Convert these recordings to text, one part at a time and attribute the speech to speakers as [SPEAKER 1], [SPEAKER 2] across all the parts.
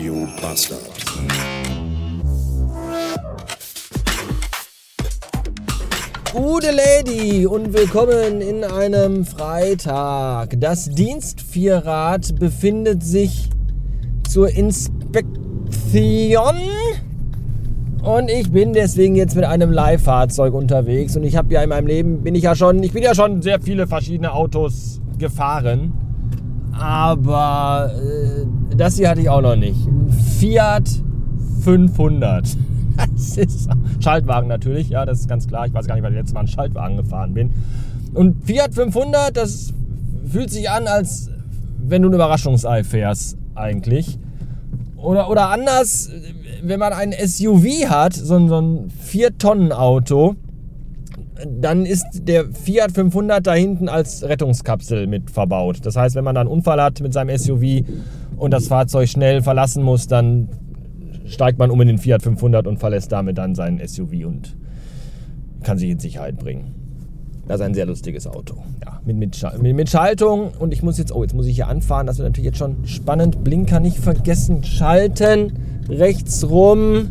[SPEAKER 1] Radio Bastard.
[SPEAKER 2] Gute Lady und willkommen in einem Freitag. Das Dienstvierrad befindet sich zur Inspektion und ich bin deswegen jetzt mit einem Leihfahrzeug unterwegs und ich habe ja in meinem Leben bin ich ja schon, ich bin ja schon sehr viele verschiedene Autos gefahren, aber äh, das hier hatte ich auch noch nicht. Fiat 500. Das ist Schaltwagen natürlich, ja, das ist ganz klar. Ich weiß gar nicht, weil ich letztes Mal einen Schaltwagen gefahren bin. Und Fiat 500, das fühlt sich an, als wenn du ein Überraschungsei fährst, eigentlich. Oder, oder anders, wenn man ein SUV hat, so ein, so ein 4-Tonnen-Auto, dann ist der Fiat 500 da hinten als Rettungskapsel mit verbaut. Das heißt, wenn man da einen Unfall hat mit seinem SUV und das Fahrzeug schnell verlassen muss, dann steigt man um in den Fiat 500 und verlässt damit dann sein SUV und kann sich in Sicherheit bringen. Das ist ein sehr lustiges Auto. Ja, mit, mit, mit, Schaltung. Und ich muss jetzt, oh, jetzt muss ich hier anfahren. Das wird natürlich jetzt schon spannend. Blinker nicht vergessen. Schalten. Rechts rum.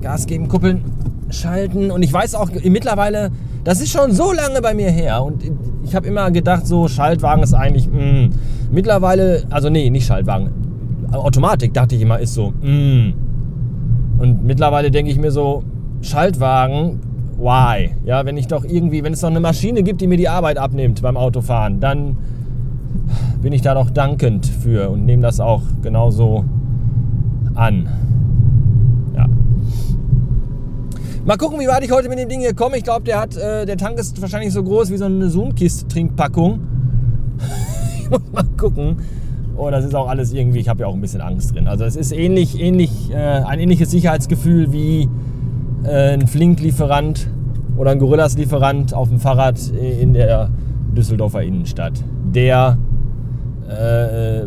[SPEAKER 2] Gas geben, kuppeln, schalten. Und ich weiß auch mittlerweile, das ist schon so lange bei mir her. Und ich habe immer gedacht, so Schaltwagen ist eigentlich, mh. Mm. mittlerweile, also nee, nicht Schaltwagen. Automatik dachte ich immer, ist so, mh. Mm. Und mittlerweile denke ich mir so, Schaltwagen, why? Ja, wenn ich doch irgendwie, wenn es noch eine Maschine gibt, die mir die Arbeit abnimmt beim Autofahren, dann bin ich da doch dankend für und nehme das auch genauso an. Ja. Mal gucken, wie weit ich heute mit dem Ding hier komme. Ich glaube, der äh, der Tank ist wahrscheinlich so groß wie so eine Zoomkist-Trinkpackung. ich muss mal gucken. Oh, das ist auch alles irgendwie, ich habe ja auch ein bisschen Angst drin. Also es ist ähnlich, ähnlich, äh, ein ähnliches Sicherheitsgefühl wie äh, ein Flink-Lieferant oder ein Gorillas-Lieferant auf dem Fahrrad in der Düsseldorfer Innenstadt, der äh,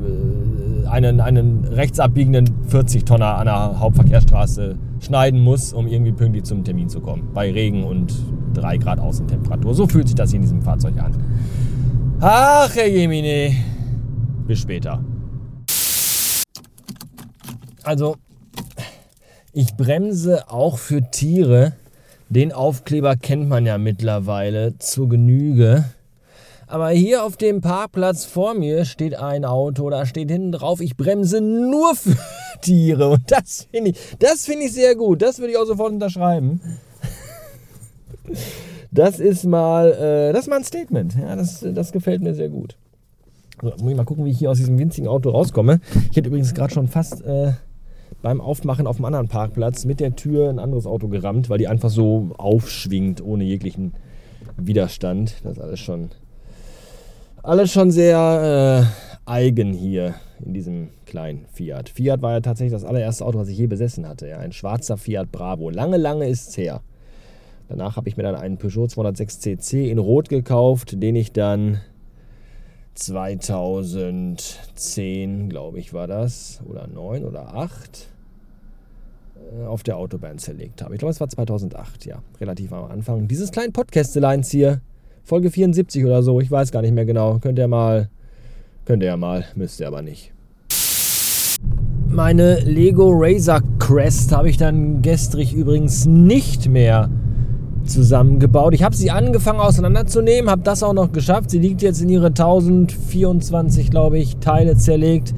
[SPEAKER 2] einen, einen rechtsabbiegenden 40-Tonner an der Hauptverkehrsstraße schneiden muss, um irgendwie pünktlich zum Termin zu kommen. Bei Regen und 3 Grad Außentemperatur. So fühlt sich das hier in diesem Fahrzeug an. Ach, Herr Jemine. Bis später. Also, ich bremse auch für Tiere. Den Aufkleber kennt man ja mittlerweile zur Genüge. Aber hier auf dem Parkplatz vor mir steht ein Auto, da steht hinten drauf, ich bremse nur für Tiere. Und das finde ich, das ich sehr gut. Das würde ich auch sofort unterschreiben. Das ist mal, äh, das ist mal ein Statement. Ja, das, das gefällt mir sehr gut. So, muss ich mal gucken, wie ich hier aus diesem winzigen Auto rauskomme. Ich hätte übrigens gerade schon fast äh, beim Aufmachen auf einem anderen Parkplatz mit der Tür ein anderes Auto gerammt, weil die einfach so aufschwingt ohne jeglichen Widerstand. Das ist alles schon alles schon sehr äh, eigen hier in diesem kleinen Fiat. Fiat war ja tatsächlich das allererste Auto, was ich je besessen hatte. Ja, ein schwarzer Fiat Bravo. Lange, lange ist es her. Danach habe ich mir dann einen Peugeot 206 CC in Rot gekauft, den ich dann 2010, glaube ich, war das, oder 9 oder 8, äh, auf der Autobahn zerlegt habe. Ich glaube, es war 2008, ja, relativ am Anfang dieses kleinen Podcasteleins hier Folge 74 oder so, ich weiß gar nicht mehr genau. Könnt ihr mal, könnt ihr mal, müsst ihr aber nicht. Meine Lego Razor Crest habe ich dann gestrig übrigens nicht mehr zusammengebaut. Ich habe sie angefangen auseinanderzunehmen, habe das auch noch geschafft. Sie liegt jetzt in ihre 1024, glaube ich, Teile zerlegt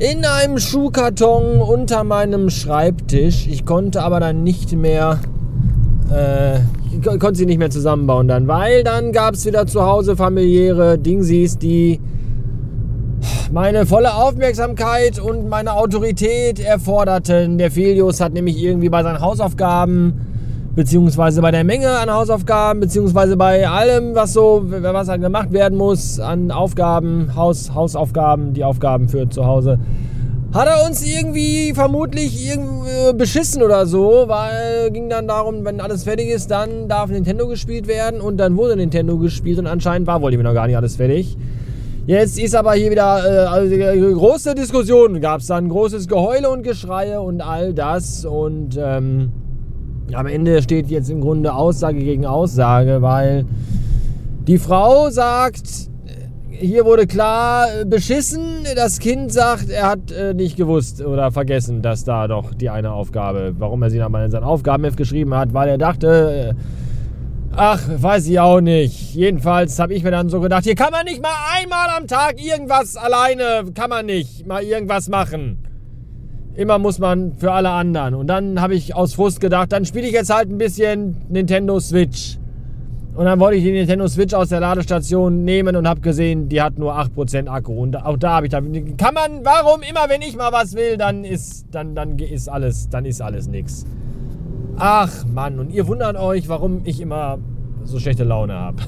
[SPEAKER 2] in einem Schuhkarton unter meinem Schreibtisch. Ich konnte aber dann nicht mehr äh, konnte sie nicht mehr zusammenbauen dann, weil dann gab es wieder zu Hause familiäre Dingsies, die meine volle Aufmerksamkeit und meine Autorität erforderten. Der Filius hat nämlich irgendwie bei seinen Hausaufgaben, beziehungsweise bei der Menge an Hausaufgaben, beziehungsweise bei allem, was so, was halt gemacht werden muss, an Aufgaben, Haus, Hausaufgaben, die Aufgaben für zu Hause, hat er uns irgendwie vermutlich irgendwie beschissen oder so, weil ging dann darum, wenn alles fertig ist, dann darf Nintendo gespielt werden und dann wurde Nintendo gespielt und anscheinend war wohl immer noch gar nicht alles fertig. Jetzt ist aber hier wieder äh, also, äh, große Diskussion, gab es dann großes Geheule und Geschreie und all das und ähm, am Ende steht jetzt im Grunde Aussage gegen Aussage, weil die Frau sagt, hier wurde klar beschissen. Das Kind sagt, er hat äh, nicht gewusst oder vergessen, dass da doch die eine Aufgabe, warum er sie nochmal in sein Aufgabenheft geschrieben hat, weil er dachte, äh, ach, weiß ich auch nicht. Jedenfalls habe ich mir dann so gedacht, hier kann man nicht mal einmal am Tag irgendwas alleine, kann man nicht mal irgendwas machen. Immer muss man für alle anderen. Und dann habe ich aus Frust gedacht, dann spiele ich jetzt halt ein bisschen Nintendo Switch. Und dann wollte ich die Nintendo Switch aus der Ladestation nehmen und habe gesehen, die hat nur 8% Akku. Und auch da habe ich dann, kann man, warum immer, wenn ich mal was will, dann ist, dann, dann ist alles, dann ist alles nix. Ach Mann, und ihr wundert euch, warum ich immer so schlechte Laune habe.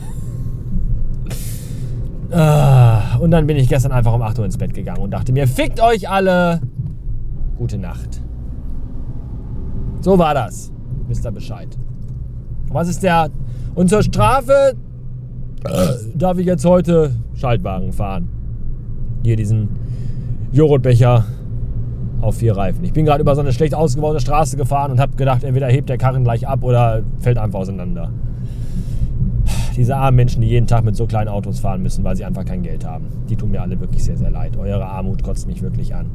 [SPEAKER 2] Ah, und dann bin ich gestern einfach um 8 Uhr ins Bett gegangen und dachte mir, fickt euch alle. Gute Nacht. So war das. Wisst ihr Bescheid. Was ist der und zur Strafe darf ich jetzt heute Schaltwagen fahren. Hier diesen Joghurtbecher auf vier Reifen. Ich bin gerade über so eine schlecht ausgebaute Straße gefahren und habe gedacht, entweder hebt der Karren gleich ab oder fällt einfach auseinander. Diese armen Menschen, die jeden Tag mit so kleinen Autos fahren müssen, weil sie einfach kein Geld haben. Die tun mir alle wirklich sehr, sehr leid. Eure Armut kotzt mich wirklich an.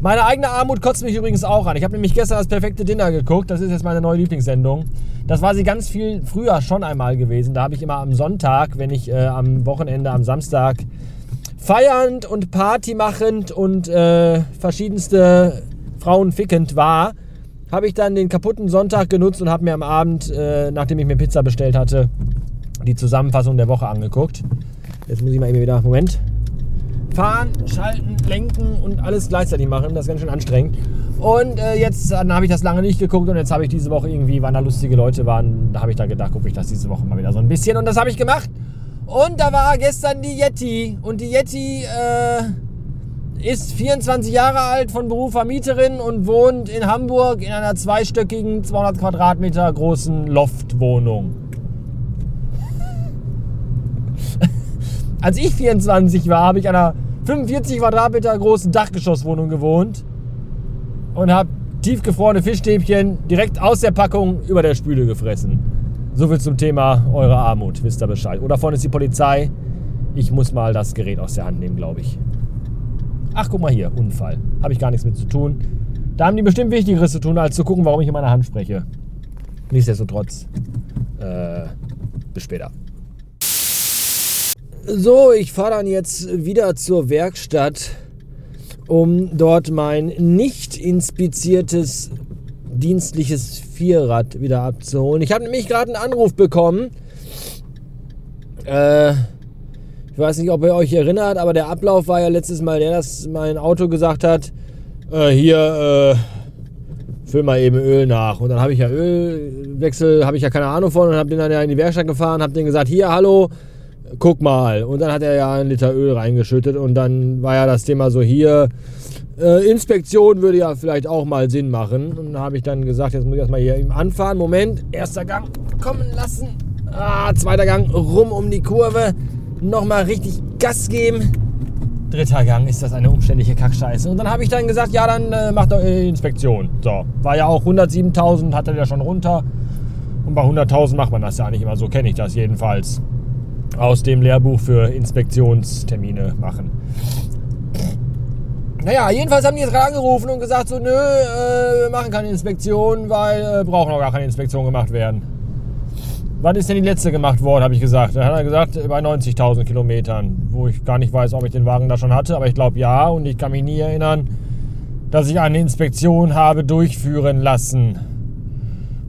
[SPEAKER 2] Meine eigene Armut kotzt mich übrigens auch an. Ich habe nämlich gestern das perfekte Dinner geguckt. Das ist jetzt meine neue Lieblingssendung. Das war sie ganz viel früher schon einmal gewesen. Da habe ich immer am Sonntag, wenn ich äh, am Wochenende, am Samstag feiernd und partymachend und äh, verschiedenste Frauen fickend war, habe ich dann den kaputten Sonntag genutzt und habe mir am Abend, äh, nachdem ich mir Pizza bestellt hatte, die Zusammenfassung der Woche angeguckt. Jetzt muss ich mal eben wieder, Moment, fahren, schalten, lenken und alles gleichzeitig machen. Das ist ganz schön anstrengend. Und äh, jetzt habe ich das lange nicht geguckt und jetzt habe ich diese Woche irgendwie, wann da lustige Leute waren, da habe ich da gedacht, gucke ich das diese Woche mal wieder so ein bisschen. Und das habe ich gemacht. Und da war gestern die Yeti. Und die Yeti äh, ist 24 Jahre alt, von Beruf Vermieterin und wohnt in Hamburg in einer zweistöckigen, 200 Quadratmeter großen Loftwohnung. Als ich 24 war, habe ich in einer 45 Quadratmeter großen Dachgeschosswohnung gewohnt und habe tiefgefrorene Fischstäbchen direkt aus der Packung über der Spüle gefressen. Soviel zum Thema eure Armut, wisst ihr Bescheid. Oder vorne ist die Polizei. Ich muss mal das Gerät aus der Hand nehmen, glaube ich. Ach, guck mal hier, Unfall. Habe ich gar nichts mit zu tun. Da haben die bestimmt Wichtigeres zu tun, als zu gucken, warum ich in meiner Hand spreche. Nichtsdestotrotz, äh, bis später. So, ich fahre dann jetzt wieder zur Werkstatt, um dort mein nicht inspiziertes dienstliches Vierrad wieder abzuholen. Ich habe nämlich gerade einen Anruf bekommen. Äh, ich weiß nicht, ob ihr euch erinnert, aber der Ablauf war ja letztes Mal der, dass mein Auto gesagt hat, äh, hier, äh, füll mal eben Öl nach. Und dann habe ich ja Ölwechsel, habe ich ja keine Ahnung von und habe den dann ja in die Werkstatt gefahren, habe den gesagt, hier, hallo, guck mal. Und dann hat er ja einen Liter Öl reingeschüttet und dann war ja das Thema so hier. Äh, Inspektion würde ja vielleicht auch mal Sinn machen. Und da habe ich dann gesagt, jetzt muss ich erstmal hier anfahren. Moment, erster Gang kommen lassen. Ah, zweiter Gang rum um die Kurve. Nochmal richtig Gas geben. Dritter Gang ist das eine umständliche Kackscheiße. Und dann habe ich dann gesagt, ja, dann äh, macht doch Inspektion. So, war ja auch 107.000, hatte der schon runter. Und bei 100.000 macht man das ja nicht immer so, kenne ich das jedenfalls aus dem Lehrbuch für Inspektionstermine machen. Naja, jedenfalls haben die jetzt gerade angerufen und gesagt so, nö, äh, wir machen keine Inspektion, weil äh, brauchen noch gar keine Inspektion gemacht werden. Wann ist denn die letzte gemacht worden, habe ich gesagt. Dann hat er gesagt, bei 90.000 Kilometern, wo ich gar nicht weiß, ob ich den Wagen da schon hatte, aber ich glaube ja und ich kann mich nie erinnern, dass ich eine Inspektion habe durchführen lassen.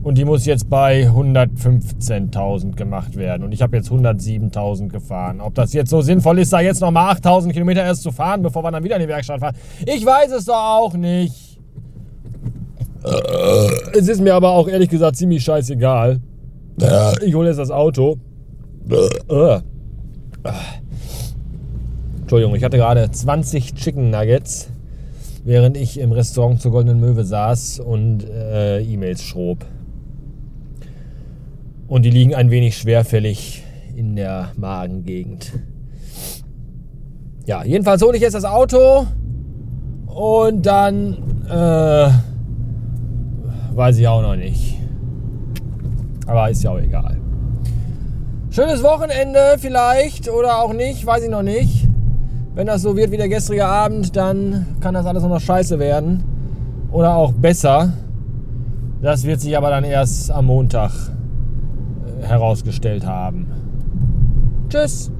[SPEAKER 2] Und die muss jetzt bei 115.000 gemacht werden. Und ich habe jetzt 107.000 gefahren. Ob das jetzt so sinnvoll ist, da jetzt nochmal 8.000 Kilometer erst zu fahren, bevor wir dann wieder in die Werkstatt fahren, ich weiß es doch auch nicht. Es ist mir aber auch ehrlich gesagt ziemlich scheißegal. Ich hole jetzt das Auto. Entschuldigung, ich hatte gerade 20 Chicken Nuggets, während ich im Restaurant zur Goldenen Möwe saß und äh, E-Mails schrob. Und die liegen ein wenig schwerfällig in der Magengegend. Ja, jedenfalls hole ich jetzt das Auto und dann äh, weiß ich auch noch nicht. Aber ist ja auch egal. Schönes Wochenende vielleicht oder auch nicht, weiß ich noch nicht. Wenn das so wird wie der gestrige Abend, dann kann das alles noch scheiße werden. Oder auch besser. Das wird sich aber dann erst am Montag herausgestellt haben. Tschüss.